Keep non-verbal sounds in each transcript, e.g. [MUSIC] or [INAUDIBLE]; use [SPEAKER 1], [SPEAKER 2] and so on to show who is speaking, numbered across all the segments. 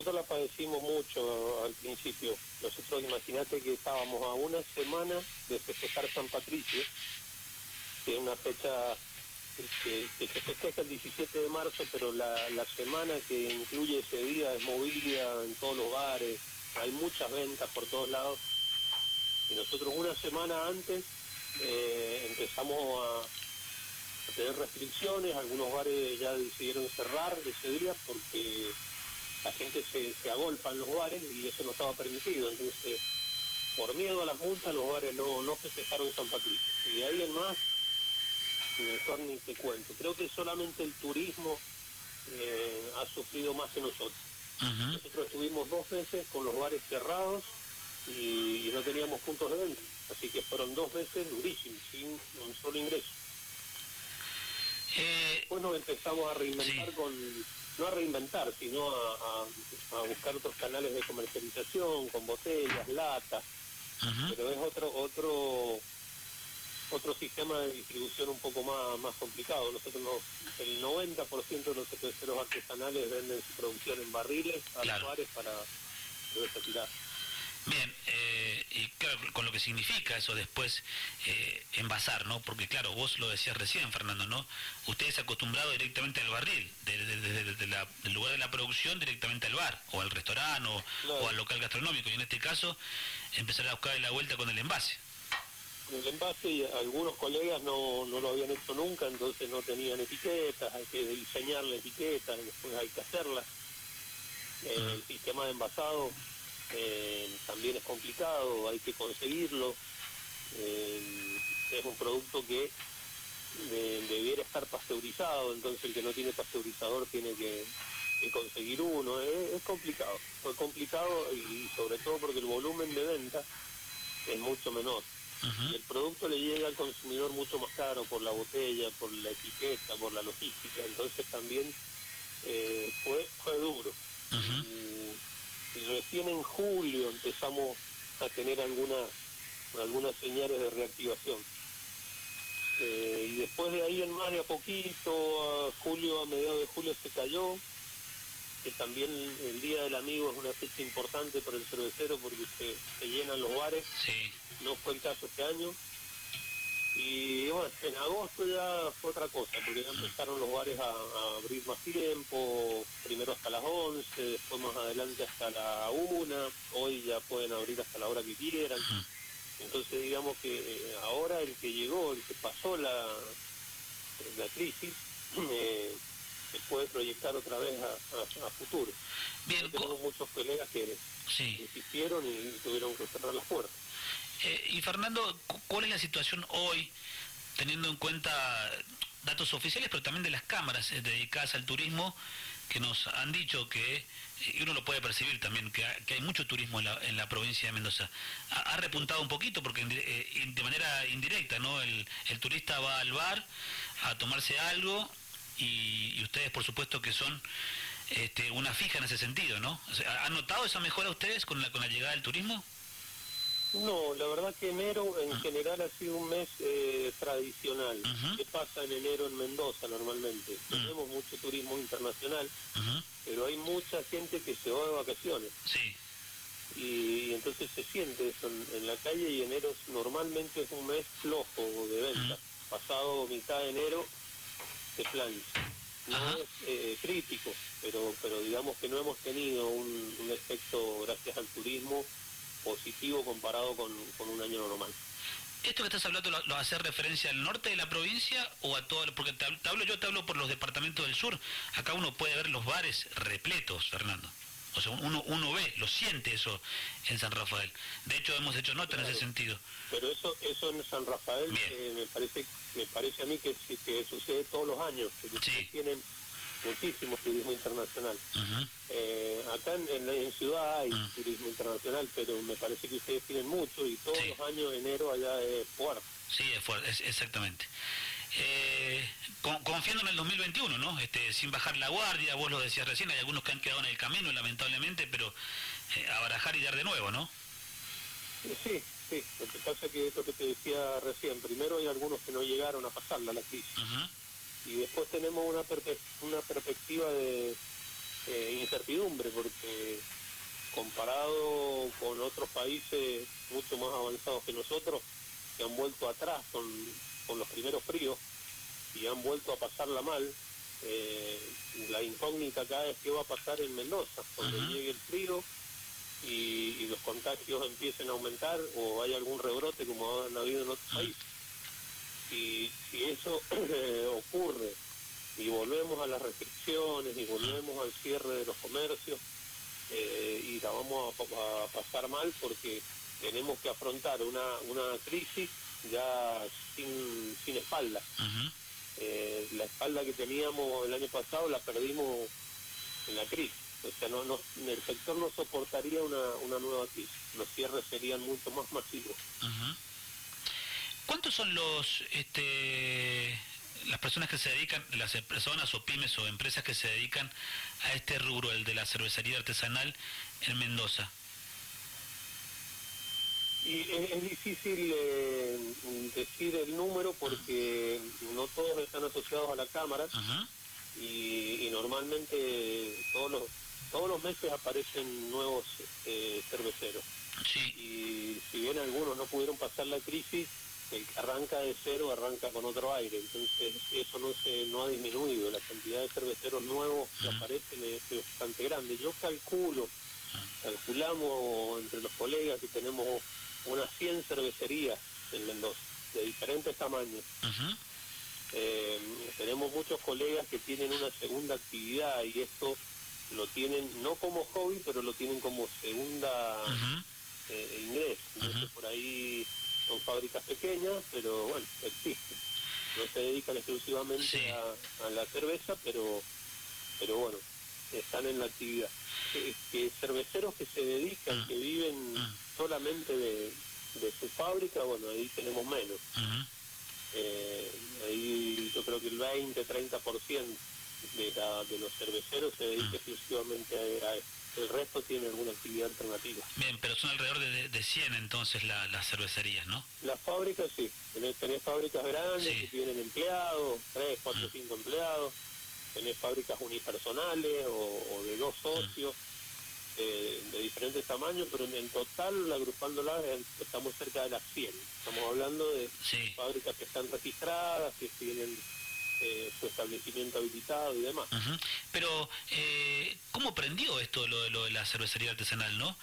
[SPEAKER 1] Nosotros la padecimos mucho al principio. Nosotros imagínate que estábamos a una semana de festejar San Patricio, que es una fecha que, se festeja el 17 de marzo, pero la, semana que incluye ese día es movida en todos los bares, hay muchas ventas por todos lados. Y nosotros una semana antes eh, empezamos a tener restricciones, algunos bares ya decidieron cerrar ese día porque la gente se, se agolpa en los bares y eso no estaba permitido. Entonces, por miedo a las multas, los bares no, no festejaron San Patricio. Y de ahí en más, mejor ni te cuento. Creo que solamente el turismo eh, ha sufrido más que nosotros. Nosotros estuvimos dos veces con los bares cerrados y no teníamos puntos de venta. Así que fueron dos veces durísimos, sin un solo ingreso.
[SPEAKER 2] Eh,
[SPEAKER 1] Después nos empezamos a reinventar
[SPEAKER 2] Sí.
[SPEAKER 1] con, no a reinventar, sino a, a- a buscar otros canales de comercialización, con botellas, latas, pero es otro, otro, otro sistema de distribución un poco más, más complicado. Nosotros no, el 90% de los cerveceros artesanales venden su producción en barriles a
[SPEAKER 2] Claro.
[SPEAKER 1] los bares para tirar.
[SPEAKER 2] Bien, eh, y claro, con lo que significa eso después eh, envasar, ¿no? Porque claro, vos lo decías recién, Fernando, ¿no? Ustedes se acostumbrado directamente al barril, de- de- la- del lugar de la producción directamente al bar, o al restaurante, o,
[SPEAKER 1] Claro.
[SPEAKER 2] o al local gastronómico, y en este caso empezar a buscar la vuelta con el envase.
[SPEAKER 1] El envase, y algunos colegas no, no lo habían hecho nunca, entonces no tenían etiquetas, hay que diseñar la etiqueta, después hay que hacerla. El sistema de envasado eh, también es complicado, hay que conseguirlo. Eh, es un producto que de- debiera estar pasteurizado, entonces el que no tiene pasteurizador tiene que, que conseguir uno. Es, es complicado, fue complicado y sobre todo porque el volumen de venta es mucho menor. Y el producto le llega al consumidor mucho más caro por la botella, por la etiqueta, por la logística, entonces también eh, fue, fue duro. Y, y recién en julio empezamos a tener algunas algunas señales de reactivación. Eh, y después de ahí en más de a poquito, a julio, a mediados de julio se cayó, que también el Día del Amigo es una fecha importante para el cervecero porque se, se llenan los bares
[SPEAKER 2] Sí,
[SPEAKER 1] no fue el caso este año. Y bueno, en agosto ya fue otra cosa, porque ya empezaron los bares a, a abrir más tiempo, primero hasta las 11, después más adelante hasta la 1, hoy ya pueden abrir hasta la hora que quieran. Entonces digamos que eh, ahora el que llegó, el que pasó la, la crisis, [CLEARS THROAT] eh, se puede proyectar otra vez a, a- a futuro.
[SPEAKER 2] bien,
[SPEAKER 1] muchos colegas que
[SPEAKER 2] sí.
[SPEAKER 1] insistieron y tuvieron que cerrar las puertas.
[SPEAKER 2] Eh, y Fernando, cu- ¿cuál es la situación hoy, teniendo en cuenta datos oficiales, pero también de las cámaras eh, dedicadas al turismo, que nos han dicho que, y uno lo puede percibir también, que, ha- que hay mucho turismo en la, en la provincia de Mendoza? Ha, repuntado un poquito, porque eh, de manera indirecta, ¿no? El, el turista va al bar a tomarse algo. Y, ustedes, por supuesto, que son este, una fija en ese sentido, ¿no? O ¿Han notado esa mejora ustedes con la, con la llegada del turismo?
[SPEAKER 1] No, la verdad que enero en general ha sido un mes eh, tradicional. ¿Qué pasa en enero en Mendoza normalmente? Tenemos mucho turismo internacional, pero hay mucha gente que se va de vacaciones
[SPEAKER 2] Sí.
[SPEAKER 1] y, entonces se siente eso en, en la calle y enero normalmente es un mes flojo de venta. Pasado mitad de enero se plancha. No es eh, crítico, pero, pero digamos que no hemos tenido un, un efecto, gracias al turismo, positivo comparado con, con un año normal.
[SPEAKER 2] ¿Esto que estás hablando lo, lo hace referencia al norte de la provincia o a todo? Porque te, hablo- te hablo, yo te hablo por los departamentos del sur. Acá uno puede ver los bares repletos, Fernando. O sea, uno, uno ve, lo siente eso en San Rafael. De hecho, hemos hecho nota en ese
[SPEAKER 1] Claro.
[SPEAKER 2] sentido.
[SPEAKER 1] Pero eso eso en San Rafael eh, me parece me parece a mí que, que sucede todos los años, que
[SPEAKER 2] Sí.
[SPEAKER 1] tienen muchísimo turismo internacional. Eh, acá en, en en ciudad hay
[SPEAKER 2] Mm.
[SPEAKER 1] turismo internacional, pero me parece que ustedes tienen mucho y todos
[SPEAKER 2] Sí.
[SPEAKER 1] los años enero allá es fuerte.
[SPEAKER 2] Sí, es fuerte, es- exactamente. Eh, con- confiando en el 2021, ¿no? Este, sin bajar la guardia, vos lo decías recién, hay algunos que han quedado en el camino, lamentablemente, pero eh, a barajar y dar de nuevo, ¿no?
[SPEAKER 1] Eh, Sí, sí, lo que pasa es que es lo que te decía recién, primero hay algunos que no llegaron a pasarla la crisis. Y después tenemos una, una perspectiva de, eh, incertidumbre, porque comparado con otros países mucho más avanzados que nosotros, que han vuelto atrás con, con los primeros fríos y han vuelto a pasarla mal, eh, la incógnita acá es qué va a pasar en Mendoza cuando llegue el frío y, los contagios empiecen a aumentar o hay algún rebrote como han habido en otros países. Si eso [CLEARS THROAT] ocurre y volvemos a las restricciones y volvemos al cierre de los comercios, eh, y la vamos a, pasar mal porque tenemos que afrontar una, una crisis ya sin, sin espalda. Eh, la espalda que teníamos el año pasado la perdimos en la crisis. O sea, no, no, el sector no soportaría una, una nueva crisis. Los cierres serían mucho más masivos.
[SPEAKER 2] ¿Cuántos son los este, las personas que se dedican, las personas o pymes o empresas que se dedican a este rubro, el de la cervecería artesanal en Mendoza?
[SPEAKER 1] Y es, difícil eh, decir el número porque no todos están asociados a la Cámara y, normalmente todos los todos los meses aparecen nuevos eh, cerveceros. Y si bien algunos no pudieron pasar la crisis, el que arranca de cero arranca con otro aire, entonces eso no se no ha disminuido, la cantidad de cerveceros nuevos que aparecen es, bastante grande. Yo calculo, calculamos entre los colegas que tenemos unas 100 cervecerías en Mendoza, de diferentes tamaños. Eh, tenemos muchos colegas que tienen una segunda actividad y esto lo tienen no como hobby, pero lo tienen como segunda eh, ingreso. Entonces por ahí son fábricas pequeñas, pero bueno, existen. No se dedican exclusivamente a, la cerveza, pero, pero bueno, están en la actividad. Que, cerveceros que se dedican, que viven solamente de, su fábrica, bueno, ahí tenemos menos. Eh, ahí yo creo que el 20-30% de, de los cerveceros se dedica exclusivamente a, a esto el resto tiene alguna actividad alternativa.
[SPEAKER 2] Bien, pero son alrededor de, de 100 entonces las cervecerías, ¿no?
[SPEAKER 1] Las fábricas sí, tenés, fábricas grandes que tienen empleados, 3, 4, 5 empleados, tenés fábricas unipersonales o, de dos socios. Eh, de diferentes tamaños, pero en total, agrupándolas, estamos cerca de las 100. Estamos hablando de fábricas que están registradas, que tienen eh, su establecimiento habilitado y demás.
[SPEAKER 2] Pero, eh, ¿cómo prendió esto lo, lo de la cervecería artesanal, no?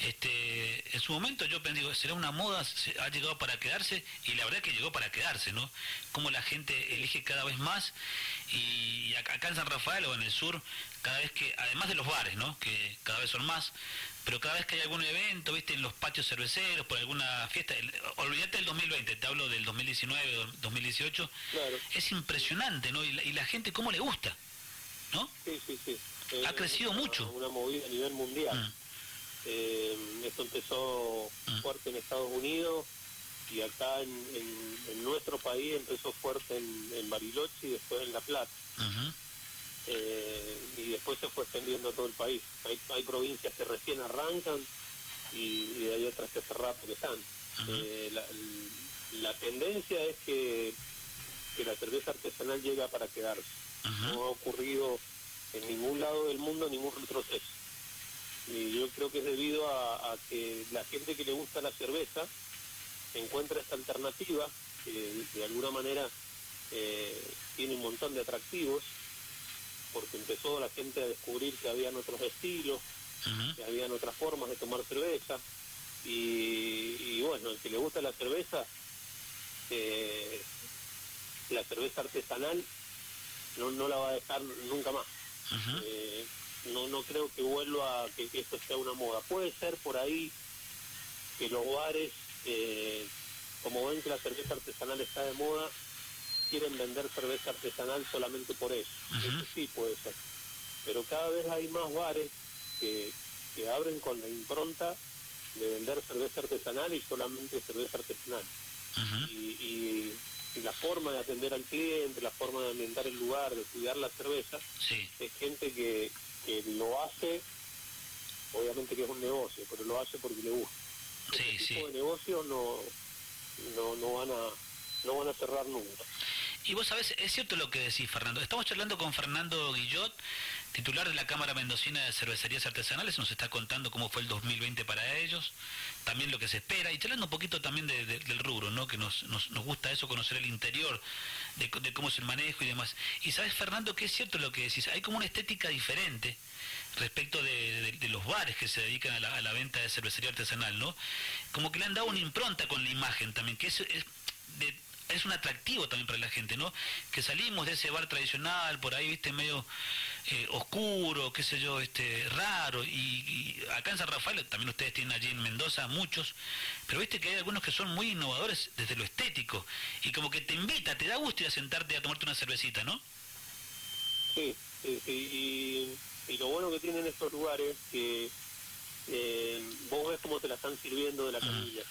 [SPEAKER 2] Este, en su momento yo pensé, será una moda, ha llegado para quedarse, y la verdad que llegó para quedarse, ¿no? Como la gente elige cada vez más, y acá en San Rafael o en el sur, cada vez que, además de los bares, ¿no? Que cada vez son más, pero cada vez que hay algún evento, viste, en los patios cerveceros, por alguna fiesta, olvídate del 2020, te hablo del 2019, 2018, es impresionante, ¿no? Y la, y la, gente, ¿cómo le gusta? ¿No?
[SPEAKER 1] Sí, sí, sí.
[SPEAKER 2] ha eh, crecido mucho.
[SPEAKER 1] Una movida a nivel mundial. Mm. Eh, esto empezó mm. fuerte en Estados Unidos y acá en, nuestro país empezó fuerte en, Bariloche y después en La Plata. Eh, y después se fue extendiendo a todo el país. Hay, hay provincias que recién arrancan y, hay otras que hace rato que están. Eh, la, tendencia es que, que la cerveza artesanal llega para quedarse. No ha ocurrido en ningún lado del mundo ningún retroceso. Y yo creo que es debido a, que la gente que le gusta la cerveza encuentra esta alternativa, que de alguna manera eh, tiene un montón de atractivos, porque empezó la gente a descubrir que habían otros estilos, que habían otras formas de tomar cerveza. Y, bueno, el que le gusta la cerveza, eh, la cerveza artesanal no, no la va a dejar nunca más. Eh, no, no creo que vuelva a que, esto sea una moda. Puede ser por ahí que los bares, eh, como ven que la cerveza artesanal está de moda, quieren vender cerveza artesanal solamente por eso. Eso sí puede ser. Pero cada vez hay más bares que, que abren con la impronta de vender cerveza artesanal y solamente cerveza artesanal. y, la forma de atender al cliente, la forma de ambientar el lugar, de cuidar la cerveza, es gente que, que lo hace, obviamente que es un negocio, pero lo hace porque le gusta. Sí, tipo de negocios no, no, no, van a, no van a cerrar nunca.
[SPEAKER 2] Y vos sabés, es cierto lo que decís, Fernando. Estamos charlando con Fernando Guillot, titular de la Cámara Mendocina de Cervecerías Artesanales, nos está contando cómo fue el 2020 para ellos, también lo que se espera, y charlando un poquito también del rubro, ¿no? que nos, nos, gusta eso, conocer el interior, de, cómo es el manejo y demás. Y sabes, Fernando, que es cierto lo que decís, hay como una estética diferente respecto de, los bares que se dedican a la, venta de cervecería artesanal, ¿no? Como que le han dado una impronta con la imagen también, que es, es de, es un atractivo también para la gente, ¿no? Que salimos de ese bar tradicional, por ahí, viste, medio eh, oscuro, qué sé yo, este, raro, y, acá en San Rafael, también ustedes tienen allí en Mendoza muchos, pero viste que hay algunos que son muy innovadores desde lo estético, y como que te invita, te da gusto ir a sentarte a tomarte una cervecita, ¿no?
[SPEAKER 1] Sí, sí, y, lo bueno que tienen estos lugares, que eh, vos ves cómo te la están sirviendo de la camilla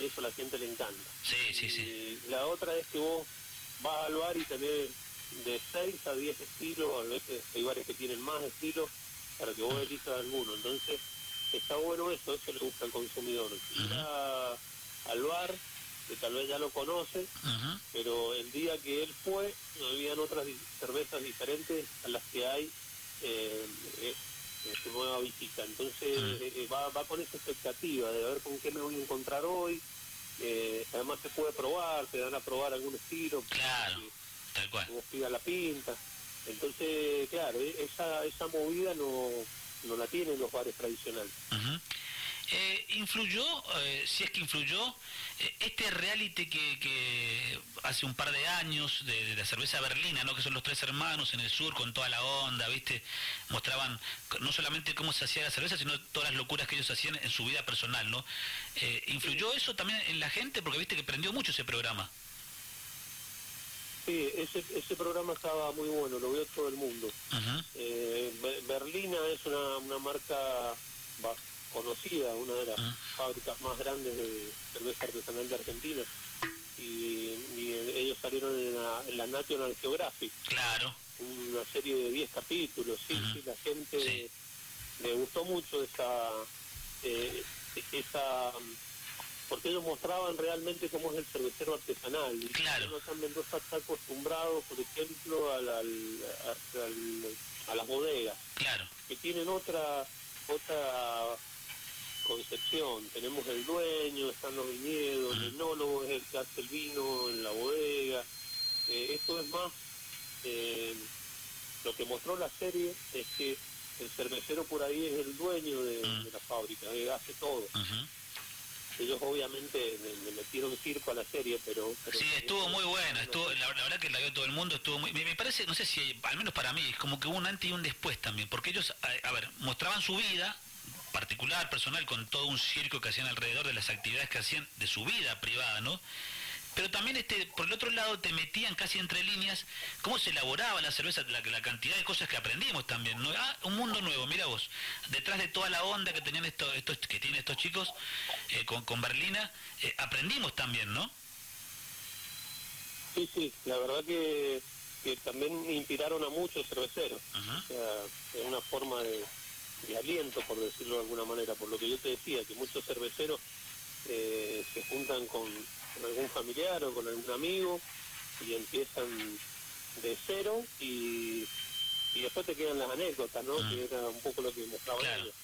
[SPEAKER 1] y eso a la gente le encanta.
[SPEAKER 2] Sí, sí, sí.
[SPEAKER 1] La otra es que vos vas al bar y tenés de 6 a 10 estilos, a veces hay bares que tienen más estilos, para que vos elijas alguno. Entonces, está bueno eso, eso le gusta al consumidor. Ir al bar, que tal vez ya lo conoce, pero el día que él fue, habían otras cervezas diferentes a las que hay eh, eh su nueva visita. Entonces eh, eh, va, va con esa expectativa de ver con qué me voy a encontrar hoy. Eh, además se puede probar, te dan a probar algún estilo.
[SPEAKER 2] Claro, tal cual.
[SPEAKER 1] Como pida la pinta. Entonces, claro, e-, esa, esa movida no, no la tienen los bares tradicionales.
[SPEAKER 2] Eh, ¿Influyó, eh, si es que influyó, este reality que, hace un par de años de, la cerveza berlina, ¿no? que son los tres hermanos en el sur con toda la onda, ¿viste? Mostraban no solamente cómo se hacía la cerveza, sino todas las locuras que ellos hacían en su vida personal, ¿no? ¿Influyó eso también en la gente? Porque viste que prendió mucho ese programa.
[SPEAKER 1] Sí, ese, ese programa estaba muy bueno, lo vio todo el mundo. Berlina es una, una marca conocida, una de las ah. fábricas más grandes de cerveza artesanal de Argentina. Y, ellos salieron en la, National Geographic.
[SPEAKER 2] Claro.
[SPEAKER 1] Una serie de 10 capítulos, sí, sí, la gente le gustó mucho esa, eh, esa porque ellos mostraban realmente cómo es el cervecero artesanal.
[SPEAKER 2] Claro.
[SPEAKER 1] Acá en Mendoza está acostumbrado, por ejemplo, al, a las bodegas.
[SPEAKER 2] Claro.
[SPEAKER 1] Que tienen otra otra concepción. Tenemos el dueño, están los viñedos, el enólogo es el que hace el vino en la bodega. Eh, esto es más, eh, lo que mostró la serie es que el cervecero por ahí es el dueño de, la fábrica, hace todo. Ellos obviamente le, metieron circo a la serie, pero...
[SPEAKER 2] sí, estuvo muy buena, estuvo, la, verdad que la vio todo el mundo, estuvo muy... Me, parece, no sé si, al menos para mí, es como que hubo un antes y un después también, porque ellos, a ver, mostraban su vida, particular, personal, con todo un circo que hacían alrededor de las actividades que hacían de su vida privada, ¿no? Pero también este, por el otro lado te metían casi entre líneas cómo se elaboraba la cerveza, la, la cantidad de cosas que aprendimos también, ¿no? Ah, un mundo nuevo, mira vos, detrás de toda la onda que tenían estos, estos que tienen estos chicos eh, con, con Berlina, eh, aprendimos también, ¿no?
[SPEAKER 1] Sí, sí, la verdad que, que también inspiraron a muchos cerveceros. O sea, es una forma de, de aliento, por decirlo de alguna manera, por lo que yo te decía, que muchos cerveceros eh, se juntan con, algún familiar o con algún amigo y empiezan de cero y, y después te quedan las anécdotas, ¿no? Mm. Que era un poco lo que mostraba ellos.